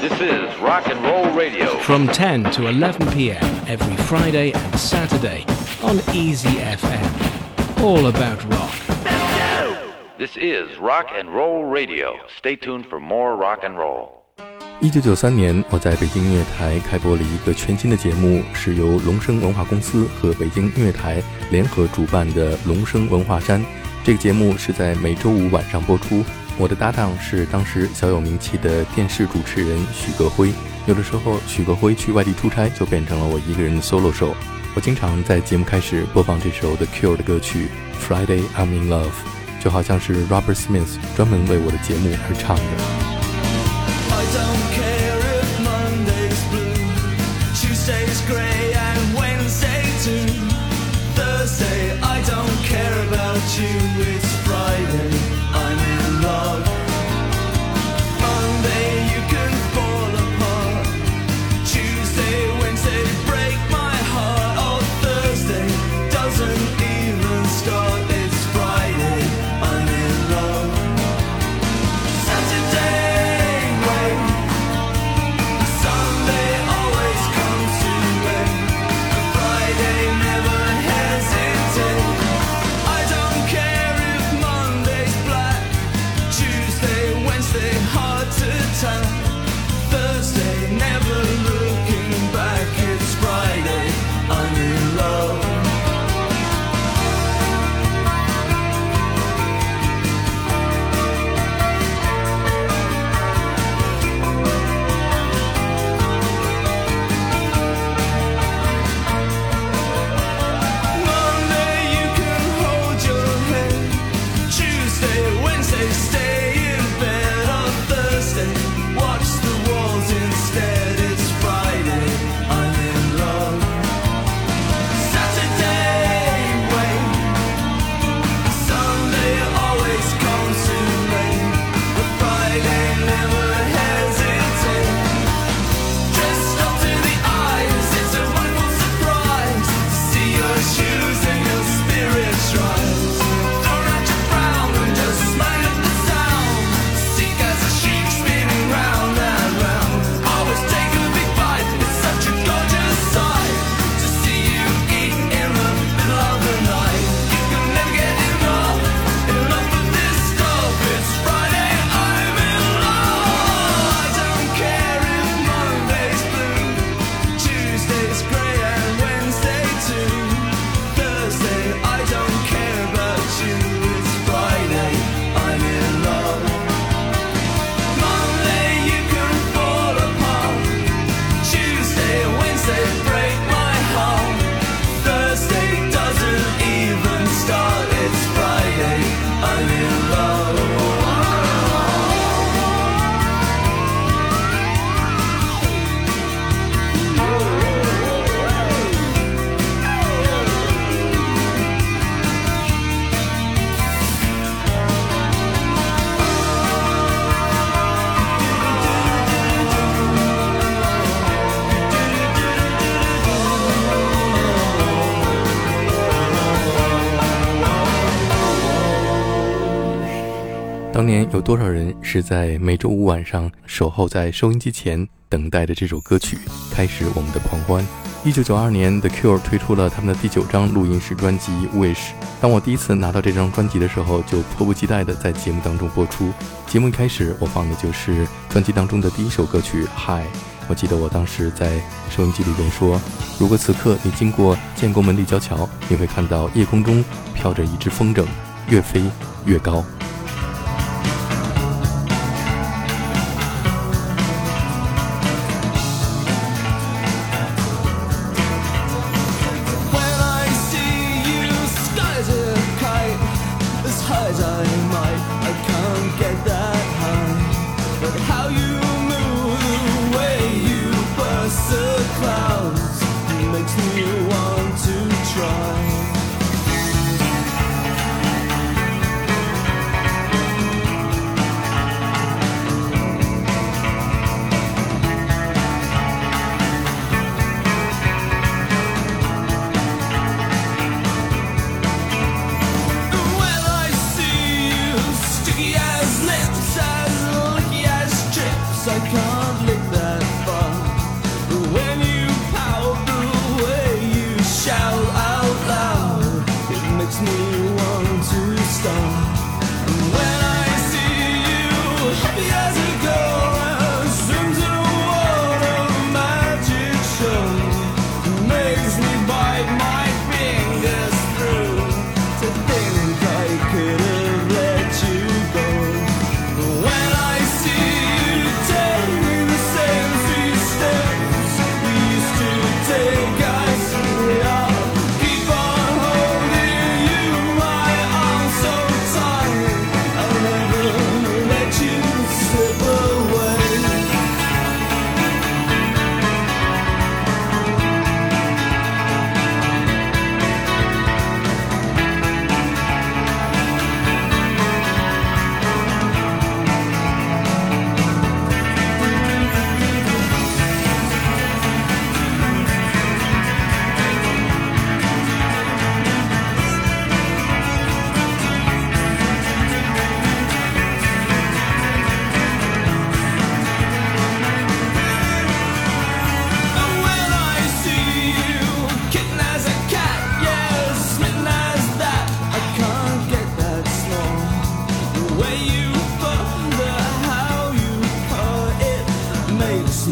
This is Rock and Roll Radio. from 10 to 11 p.m. every Friday and Saturday on Easy FM. All about rock. This is Rock and Roll Radio. Stay tuned for more rock and roll. 一九九三年，我在北京音乐台开播了一个全新的节目，是由龙声文化公司和北京音乐台联合主办的《龙声文化山》。这个节目是在每周五晚上播出。我的搭档是当时小有名气的电视主持人许戈辉。有的时候，许戈辉去外地出差，就变成了我一个人的 solo show。我经常在节目开始播放这首 The Cure 的歌曲《Friday I'm in Love》，就好像是 Robert Smith 专门为我的节目而唱的。I don't care 当年有多少人是在每周五晚上守候在收音机前，等待着这首歌曲开始我们的狂欢？一九九二年，The Cure 推出了他们的第九张录音室专辑《Wish》。当我第一次拿到这张专辑的时候，就迫不及待地在节目当中播出。节目一开始，我放的就是专辑当中的第一首歌曲《Hi》。我记得我当时在收音机里边说：“如果此刻你经过建国门立交桥，你会看到夜空中飘着一只风筝，越飞越高。”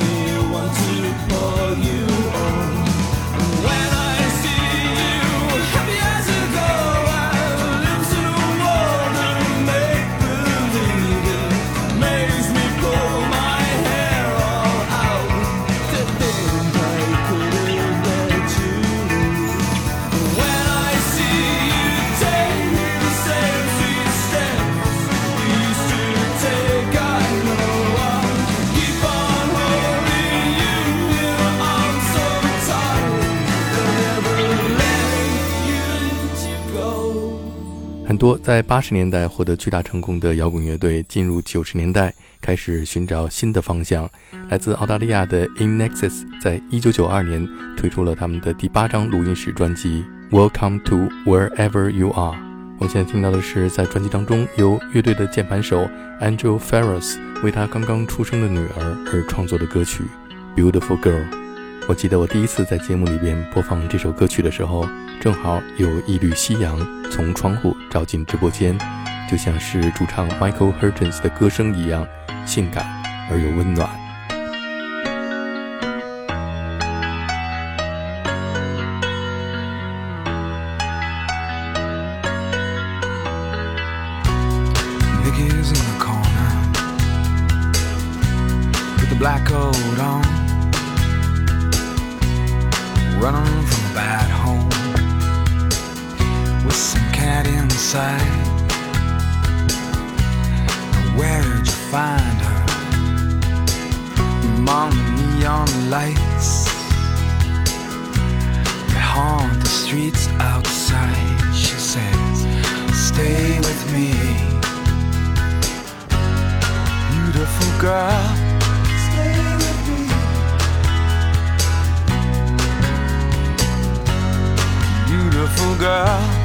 here, want to call you. 多在八十年代获得巨大成功的摇滚乐队，进入九十年代开始寻找新的方向。来自澳大利亚的 In Nexus 在一九九二年推出了他们的第八张录音室专辑《Welcome to Wherever You Are》。我现在听到的是在专辑当中由乐队的键盘手 Angel Ferris 为他刚刚出生的女儿而创作的歌曲《Beautiful Girl》。我记得我第一次在节目里边播放这首歌曲的时候，正好有一缕夕阳从窗户照进直播间，就像是主唱 Michael Hurtons 的歌声一样，性感而又温暖。Mickey's in the corner with the black coat on, running from a bad home some cat inside. Where'd you find her? Among the neon lights, they haunt the streets outside. She says, "Stay with me." beautiful girl. Stay with me. Beautiful girl.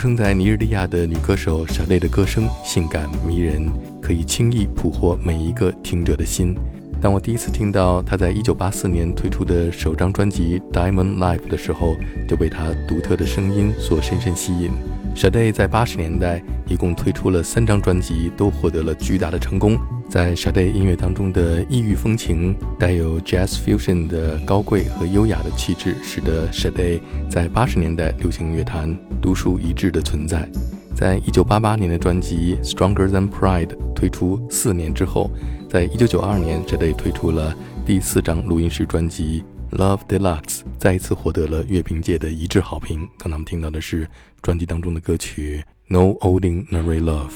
生在尼日利亚的女歌手莎莉的歌声性感迷人，可以轻易捕获每一个听者的心。当我第一次听到她在1984年推出的首张专辑《Diamond Life》的时候，就被她独特的声音所深深吸引。Shade 在80年代一共推出了三张专辑，都获得了巨大的成功。在 Shade 音乐当中的异域风情，带有 Jazz Fusion 的高贵和优雅的气质，使得 Shade 在80年代流行乐坛独树一帜的存在。在1988年的专辑《Stronger Than Pride》推出四年之后，在1992年，Shade 推出了第四张录音室专辑《Love Deluxe》，再一次获得了乐评界的一致好评。刚才我们听到的是专辑当中的歌曲《No Ordinary Love》。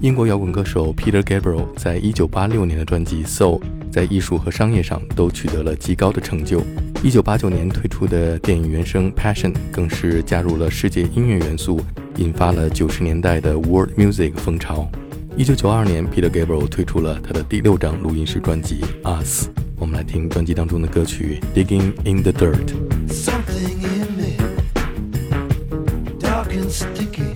英国摇滚歌手 Peter Gabriel 在一九八六年的专辑《Soul》在艺术和商业上都取得了极高的成就。一九八九年推出的电影原声《Passion》更是加入了世界音乐元素，引发了九十年代的 World Music 风潮。一九九二年，Peter Gabriel 推出了他的第六张录音室专辑《Us》，我们来听专辑当中的歌曲《Digging in the Dirt》。 Something in me, dark and sticky.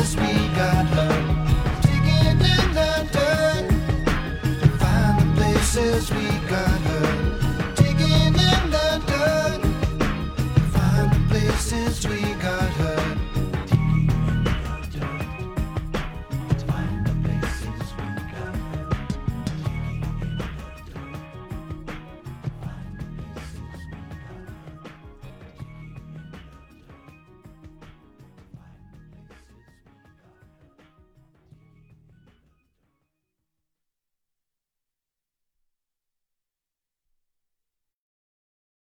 this week.